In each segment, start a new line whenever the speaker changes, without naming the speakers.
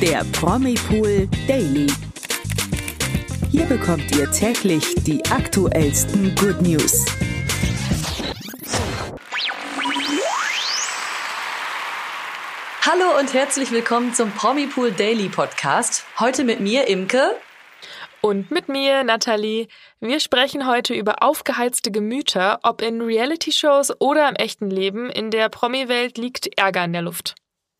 der Promipool Daily. Hier bekommt ihr täglich die aktuellsten Good News.
Hallo und herzlich willkommen zum Promipool Daily Podcast. Heute mit mir, Imke.
Und mit mir, Nathalie. Wir sprechen heute über aufgeheizte Gemüter, ob in Reality-Shows oder im echten Leben. In der Promi-Welt liegt Ärger in der Luft.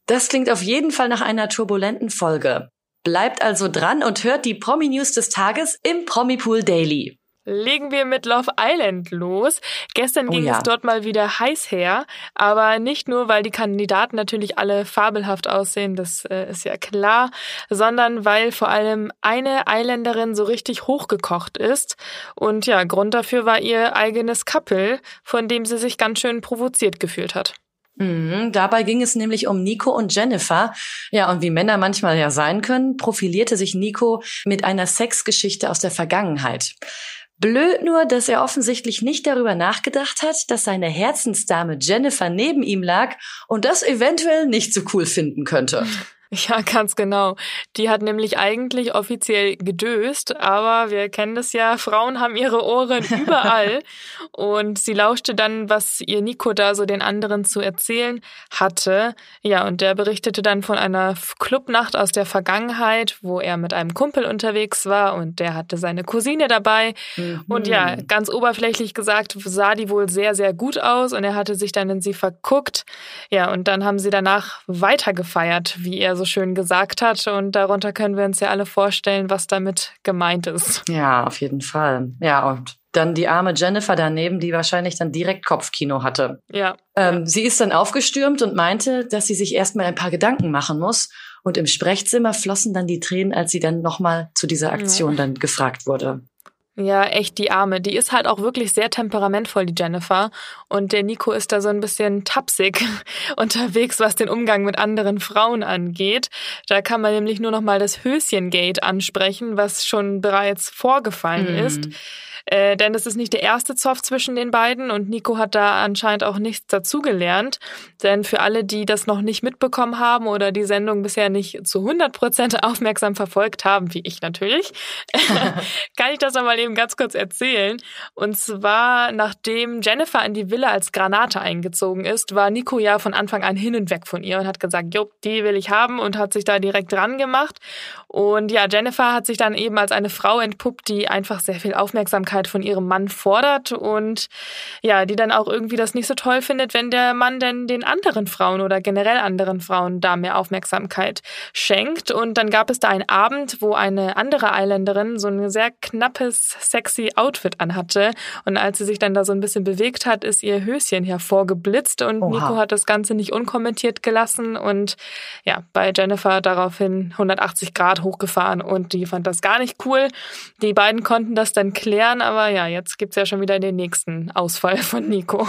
Das klingt auf jeden Fall nach einer turbulenten Folge. Bleibt also dran und hört die Promi-News des Tages im Promipool Daily.
Legen wir mit Love Island los. Gestern oh ging ja. es dort mal wieder heiß her, aber nicht nur, weil die Kandidaten natürlich alle fabelhaft aussehen, das äh, ist ja klar, sondern weil vor allem eine Isländerin so richtig hochgekocht ist. Und ja, Grund dafür war ihr eigenes Couple, von dem sie sich ganz schön provoziert gefühlt hat.
Mhm, dabei ging es nämlich um Nico und Jennifer. Ja, und wie Männer manchmal ja sein können, profilierte sich Nico mit einer Sexgeschichte aus der Vergangenheit. Blöd nur, dass er offensichtlich nicht darüber nachgedacht hat, dass seine Herzensdame Jennifer neben ihm lag und das eventuell nicht so cool finden könnte.
Ja, ganz genau. Die hat nämlich eigentlich offiziell gedöst, aber wir kennen das ja, Frauen haben ihre Ohren überall. und sie lauschte dann, was ihr Nico da so den anderen zu erzählen hatte. Ja, und der berichtete dann von einer Clubnacht aus der Vergangenheit, wo er mit einem Kumpel unterwegs war und der hatte seine Cousine dabei. Mhm. Und ja, ganz oberflächlich gesagt, sah die wohl sehr, sehr gut aus und er hatte sich dann in sie verguckt. Ja, und dann haben sie danach weitergefeiert, wie er so schön gesagt hat. Und darunter können wir uns ja alle vorstellen, was damit gemeint ist.
Ja, auf jeden Fall. Ja, und dann die arme Jennifer daneben, die wahrscheinlich dann direkt Kopfkino hatte.
Ja.
Ähm, sie ist dann aufgestürmt und meinte, dass sie sich erstmal ein paar Gedanken machen muss. Und im Sprechzimmer flossen dann die Tränen, als sie dann nochmal zu dieser Aktion ja. dann gefragt wurde.
Ja, echt die Arme. Die ist halt auch wirklich sehr temperamentvoll, die Jennifer. Und der Nico ist da so ein bisschen tapsig unterwegs, was den Umgang mit anderen Frauen angeht. Da kann man nämlich nur noch mal das Höschengate ansprechen, was schon bereits vorgefallen mhm. ist. Äh, denn es ist nicht der erste Zoff zwischen den beiden und Nico hat da anscheinend auch nichts dazugelernt. Denn für alle, die das noch nicht mitbekommen haben oder die Sendung bisher nicht zu 100 Prozent aufmerksam verfolgt haben, wie ich natürlich, kann ich das nochmal eben ganz kurz erzählen. Und zwar, nachdem Jennifer in die Villa als Granate eingezogen ist, war Nico ja von Anfang an hin und weg von ihr und hat gesagt, jo, die will ich haben und hat sich da direkt dran gemacht. Und ja, Jennifer hat sich dann eben als eine Frau entpuppt, die einfach sehr viel Aufmerksamkeit von ihrem Mann fordert und ja, die dann auch irgendwie das nicht so toll findet, wenn der Mann denn den anderen Frauen oder generell anderen Frauen da mehr Aufmerksamkeit schenkt. Und dann gab es da einen Abend, wo eine andere Eiländerin so ein sehr knappes, sexy Outfit anhatte. Und als sie sich dann da so ein bisschen bewegt hat, ist ihr Höschen hervorgeblitzt und Oha. Nico hat das Ganze nicht unkommentiert gelassen und ja, bei Jennifer daraufhin 180 Grad hochgefahren und die fand das gar nicht cool. Die beiden konnten das dann klären, aber ja, jetzt gibt's ja schon wieder den nächsten Ausfall von Nico.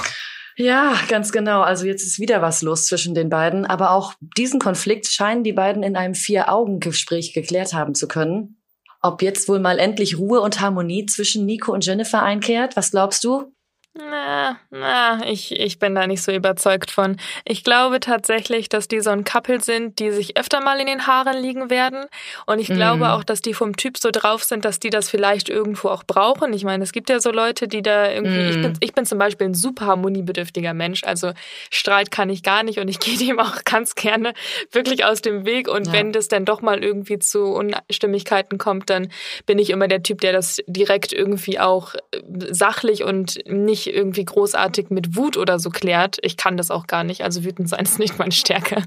Ja, ganz genau. Also jetzt ist wieder was los zwischen den beiden. Aber auch diesen Konflikt scheinen die beiden in einem Vier-Augen-Gespräch geklärt haben zu können. Ob jetzt wohl mal endlich Ruhe und Harmonie zwischen Nico und Jennifer einkehrt? Was glaubst du?
Na, na, ich, ich bin da nicht so überzeugt von. Ich glaube tatsächlich, dass die so ein Couple sind, die sich öfter mal in den Haaren liegen werden. Und ich glaube mm. auch, dass die vom Typ so drauf sind, dass die das vielleicht irgendwo auch brauchen. Ich meine, es gibt ja so Leute, die da irgendwie. Mm. Ich, bin, ich bin zum Beispiel ein super harmoniebedürftiger Mensch. Also Streit kann ich gar nicht und ich gehe dem auch ganz gerne wirklich aus dem Weg. Und ja. wenn das dann doch mal irgendwie zu Unstimmigkeiten kommt, dann bin ich immer der Typ, der das direkt irgendwie auch sachlich und nicht nicht irgendwie großartig mit Wut oder so klärt. Ich kann das auch gar nicht. Also wütend sein ist nicht meine Stärke.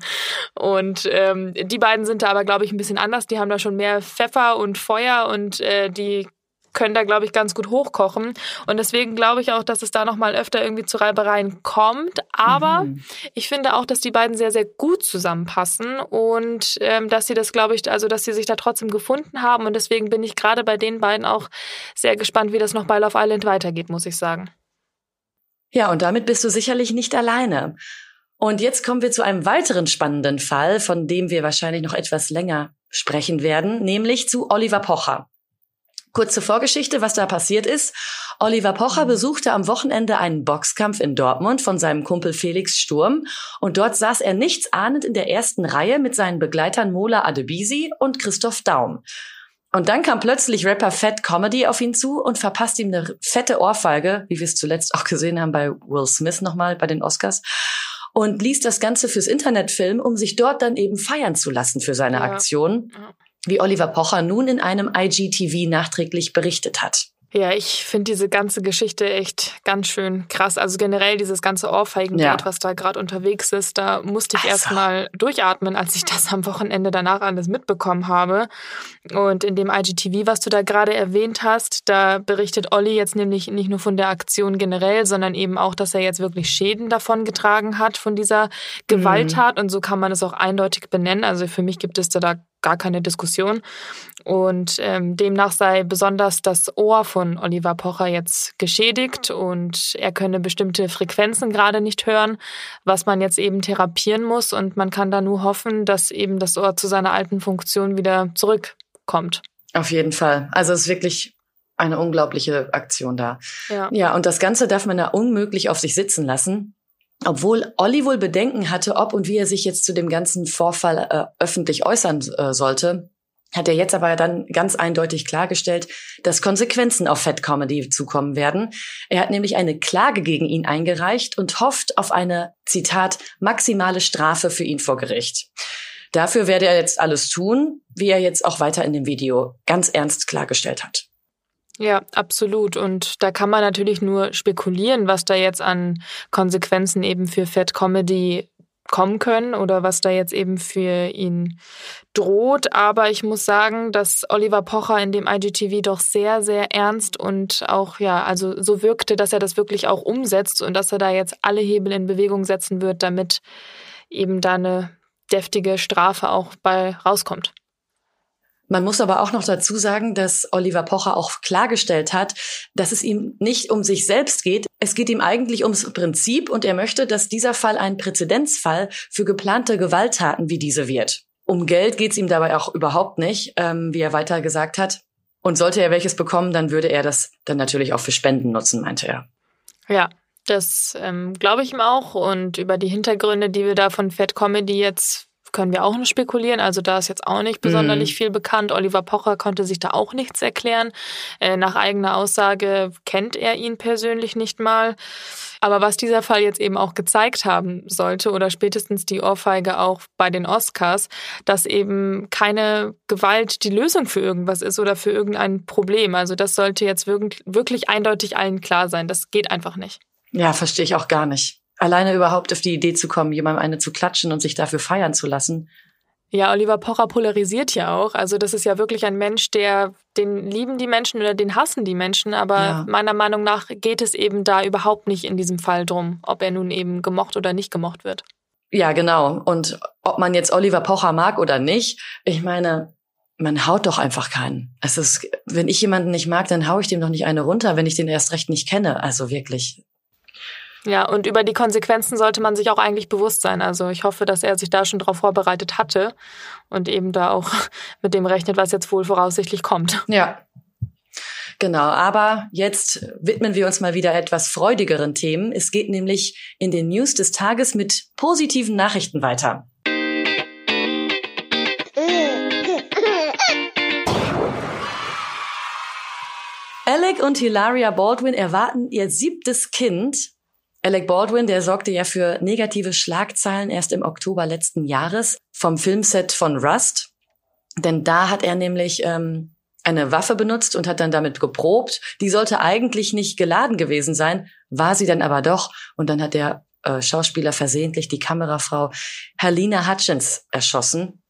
Und ähm, die beiden sind da aber, glaube ich, ein bisschen anders. Die haben da schon mehr Pfeffer und Feuer und äh, die können da, glaube ich, ganz gut hochkochen. Und deswegen glaube ich auch, dass es da nochmal öfter irgendwie zu Reibereien kommt. Aber mhm. ich finde auch, dass die beiden sehr, sehr gut zusammenpassen und ähm, dass sie das, glaube ich, also dass sie sich da trotzdem gefunden haben. Und deswegen bin ich gerade bei den beiden auch sehr gespannt, wie das noch bei Love Island weitergeht, muss ich sagen.
Ja, und damit bist du sicherlich nicht alleine. Und jetzt kommen wir zu einem weiteren spannenden Fall, von dem wir wahrscheinlich noch etwas länger sprechen werden, nämlich zu Oliver Pocher. Kurze Vorgeschichte, was da passiert ist. Oliver Pocher besuchte am Wochenende einen Boxkampf in Dortmund von seinem Kumpel Felix Sturm und dort saß er nichtsahnend in der ersten Reihe mit seinen Begleitern Mola Adebisi und Christoph Daum. Und dann kam plötzlich Rapper Fat Comedy auf ihn zu und verpasst ihm eine fette Ohrfeige, wie wir es zuletzt auch gesehen haben bei Will Smith nochmal bei den Oscars. Und ließ das Ganze fürs Internet filmen, um sich dort dann eben feiern zu lassen für seine ja. Aktion, wie Oliver Pocher nun in einem IGTV nachträglich berichtet hat.
Ja, ich finde diese ganze Geschichte echt ganz schön krass. Also generell dieses ganze Ohrfeigengeld, ja. was da gerade unterwegs ist, da musste ich also. erstmal durchatmen, als ich das am Wochenende danach alles mitbekommen habe. Und in dem IGTV, was du da gerade erwähnt hast, da berichtet Olli jetzt nämlich nicht nur von der Aktion generell, sondern eben auch, dass er jetzt wirklich Schäden davon getragen hat von dieser Gewalttat. Mhm. Und so kann man es auch eindeutig benennen. Also für mich gibt es da gar keine Diskussion. Und ähm, demnach sei besonders das Ohr von Oliver Pocher jetzt geschädigt und er könne bestimmte Frequenzen gerade nicht hören, was man jetzt eben therapieren muss. Und man kann da nur hoffen, dass eben das Ohr zu seiner alten Funktion wieder zurückkommt.
Auf jeden Fall. Also es ist wirklich eine unglaubliche Aktion da. Ja. ja, und das Ganze darf man da unmöglich auf sich sitzen lassen obwohl Olli wohl Bedenken hatte, ob und wie er sich jetzt zu dem ganzen Vorfall äh, öffentlich äußern äh, sollte, hat er jetzt aber dann ganz eindeutig klargestellt, dass Konsequenzen auf Fat Comedy zukommen werden. Er hat nämlich eine Klage gegen ihn eingereicht und hofft auf eine, Zitat, maximale Strafe für ihn vor Gericht. Dafür werde er jetzt alles tun, wie er jetzt auch weiter in dem Video ganz ernst klargestellt hat.
Ja, absolut. Und da kann man natürlich nur spekulieren, was da jetzt an Konsequenzen eben für Fat Comedy kommen können oder was da jetzt eben für ihn droht. Aber ich muss sagen, dass Oliver Pocher in dem IGTV doch sehr, sehr ernst und auch, ja, also so wirkte, dass er das wirklich auch umsetzt und dass er da jetzt alle Hebel in Bewegung setzen wird, damit eben da eine deftige Strafe auch bei rauskommt.
Man muss aber auch noch dazu sagen, dass Oliver Pocher auch klargestellt hat, dass es ihm nicht um sich selbst geht. Es geht ihm eigentlich ums Prinzip und er möchte, dass dieser Fall ein Präzedenzfall für geplante Gewalttaten wie diese wird. Um Geld geht es ihm dabei auch überhaupt nicht, ähm, wie er weiter gesagt hat. Und sollte er welches bekommen, dann würde er das dann natürlich auch für Spenden nutzen, meinte er.
Ja, das ähm, glaube ich ihm auch. Und über die Hintergründe, die wir da von Fat Comedy jetzt können wir auch nur spekulieren. Also da ist jetzt auch nicht besonders mhm. viel bekannt. Oliver Pocher konnte sich da auch nichts erklären. Äh, nach eigener Aussage kennt er ihn persönlich nicht mal. Aber was dieser Fall jetzt eben auch gezeigt haben sollte oder spätestens die Ohrfeige auch bei den Oscars, dass eben keine Gewalt die Lösung für irgendwas ist oder für irgendein Problem. Also das sollte jetzt wirklich, wirklich eindeutig allen klar sein. Das geht einfach nicht.
Ja, verstehe ich auch gar nicht alleine überhaupt auf die Idee zu kommen, jemandem eine zu klatschen und sich dafür feiern zu lassen.
Ja, Oliver Pocher polarisiert ja auch. Also das ist ja wirklich ein Mensch, der den lieben die Menschen oder den hassen die Menschen. Aber ja. meiner Meinung nach geht es eben da überhaupt nicht in diesem Fall drum, ob er nun eben gemocht oder nicht gemocht wird.
Ja, genau. Und ob man jetzt Oliver Pocher mag oder nicht, ich meine, man haut doch einfach keinen. Es ist, wenn ich jemanden nicht mag, dann hau ich dem doch nicht eine runter, wenn ich den erst recht nicht kenne. Also wirklich.
Ja, und über die Konsequenzen sollte man sich auch eigentlich bewusst sein. Also ich hoffe, dass er sich da schon darauf vorbereitet hatte und eben da auch mit dem rechnet, was jetzt wohl voraussichtlich kommt.
Ja. Genau, aber jetzt widmen wir uns mal wieder etwas freudigeren Themen. Es geht nämlich in den News des Tages mit positiven Nachrichten weiter. Alec und Hilaria Baldwin erwarten ihr siebtes Kind Alec Baldwin, der sorgte ja für negative Schlagzeilen erst im Oktober letzten Jahres vom Filmset von Rust. Denn da hat er nämlich ähm, eine Waffe benutzt und hat dann damit geprobt. Die sollte eigentlich nicht geladen gewesen sein, war sie dann aber doch. Und dann hat der äh, Schauspieler versehentlich die Kamerafrau Helena Hutchins erschossen.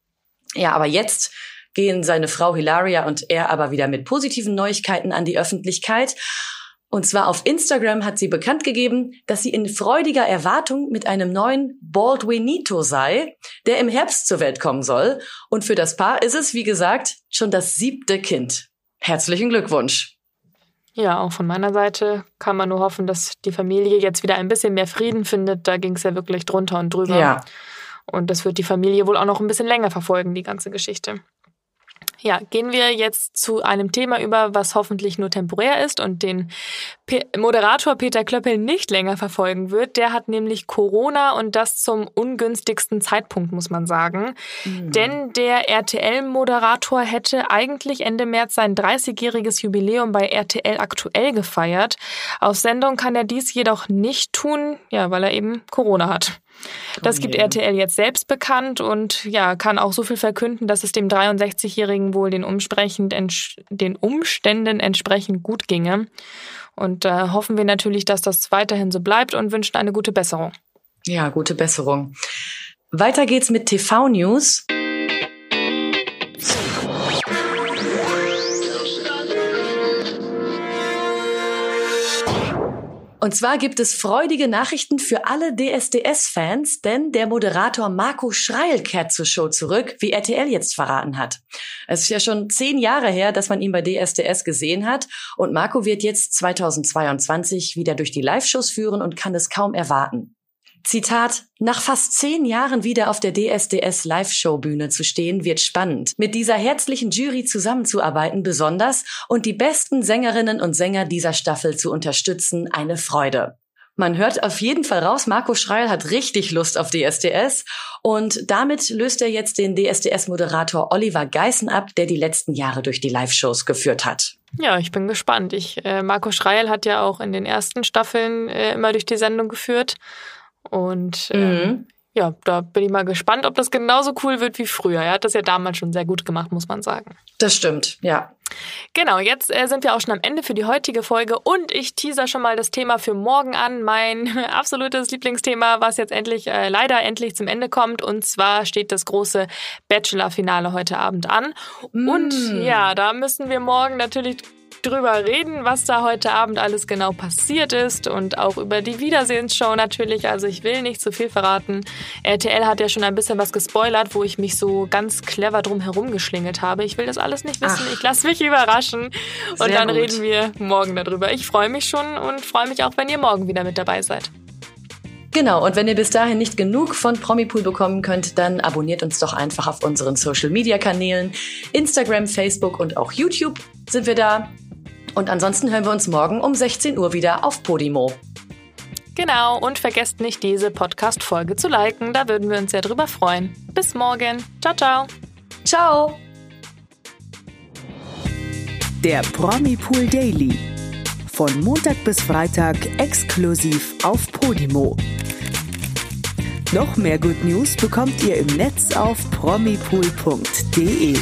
Ja, aber jetzt gehen seine Frau Hilaria und er aber wieder mit positiven Neuigkeiten an die Öffentlichkeit. Und zwar auf Instagram hat sie bekannt gegeben, dass sie in freudiger Erwartung mit einem neuen Baldwinito sei, der im Herbst zur Welt kommen soll. Und für das Paar ist es, wie gesagt, schon das siebte Kind. Herzlichen Glückwunsch.
Ja, auch von meiner Seite kann man nur hoffen, dass die Familie jetzt wieder ein bisschen mehr Frieden findet. Da ging es ja wirklich drunter und drüber. Ja. Und das wird die Familie wohl auch noch ein bisschen länger verfolgen, die ganze Geschichte. Ja, gehen wir jetzt zu einem Thema über, was hoffentlich nur temporär ist und den P Moderator Peter Klöppel nicht länger verfolgen wird. Der hat nämlich Corona und das zum ungünstigsten Zeitpunkt, muss man sagen. Mhm. Denn der RTL-Moderator hätte eigentlich Ende März sein 30-jähriges Jubiläum bei RTL aktuell gefeiert. Auf Sendung kann er dies jedoch nicht tun, ja, weil er eben Corona hat. Das gibt RTL jetzt selbst bekannt und ja, kann auch so viel verkünden, dass es dem 63-Jährigen wohl den, den Umständen entsprechend gut ginge. Und da äh, hoffen wir natürlich, dass das weiterhin so bleibt und wünschen eine gute Besserung.
Ja, gute Besserung. Weiter geht's mit TV-News. Und zwar gibt es freudige Nachrichten für alle DSDS-Fans, denn der Moderator Marco Schreil kehrt zur Show zurück, wie RTL jetzt verraten hat. Es ist ja schon zehn Jahre her, dass man ihn bei DSDS gesehen hat und Marco wird jetzt 2022 wieder durch die Live-Shows führen und kann es kaum erwarten. Zitat, nach fast zehn Jahren wieder auf der DSDS Live-Show-Bühne zu stehen, wird spannend. Mit dieser herzlichen Jury zusammenzuarbeiten besonders und die besten Sängerinnen und Sänger dieser Staffel zu unterstützen, eine Freude. Man hört auf jeden Fall raus, Marco Schreil hat richtig Lust auf DSDS und damit löst er jetzt den DSDS-Moderator Oliver Geißen ab, der die letzten Jahre durch die Live-Shows geführt hat.
Ja, ich bin gespannt. Ich, äh, Marco Schreil hat ja auch in den ersten Staffeln äh, immer durch die Sendung geführt und ähm, mhm. ja, da bin ich mal gespannt, ob das genauso cool wird wie früher. Er hat das ja damals schon sehr gut gemacht, muss man sagen.
Das stimmt, ja.
Genau, jetzt äh, sind wir auch schon am Ende für die heutige Folge und ich teaser schon mal das Thema für morgen an. Mein absolutes Lieblingsthema, was jetzt endlich, äh, leider endlich zum Ende kommt. Und zwar steht das große Bachelor-Finale heute Abend an. Mm. Und ja, da müssen wir morgen natürlich drüber reden, was da heute Abend alles genau passiert ist und auch über die Wiedersehensshow natürlich. Also ich will nicht zu viel verraten. RTL hat ja schon ein bisschen was gespoilert, wo ich mich so ganz clever drum herum geschlingelt habe. Ich will das alles nicht wissen. Ach. Ich lasse mich überraschen und dann gut. reden wir morgen darüber. Ich freue mich schon und freue mich auch, wenn ihr morgen wieder mit dabei seid.
Genau, und wenn ihr bis dahin nicht genug von Promipool bekommen könnt, dann abonniert uns doch einfach auf unseren Social Media Kanälen. Instagram, Facebook und auch YouTube sind wir da. Und ansonsten hören wir uns morgen um 16 Uhr wieder auf Podimo.
Genau, und vergesst nicht, diese Podcast-Folge zu liken. Da würden wir uns sehr drüber freuen. Bis morgen. Ciao, ciao.
Ciao.
Der Promi-Pool Daily. Von Montag bis Freitag exklusiv auf Podimo. Noch mehr Good News bekommt ihr im Netz auf promipool.de.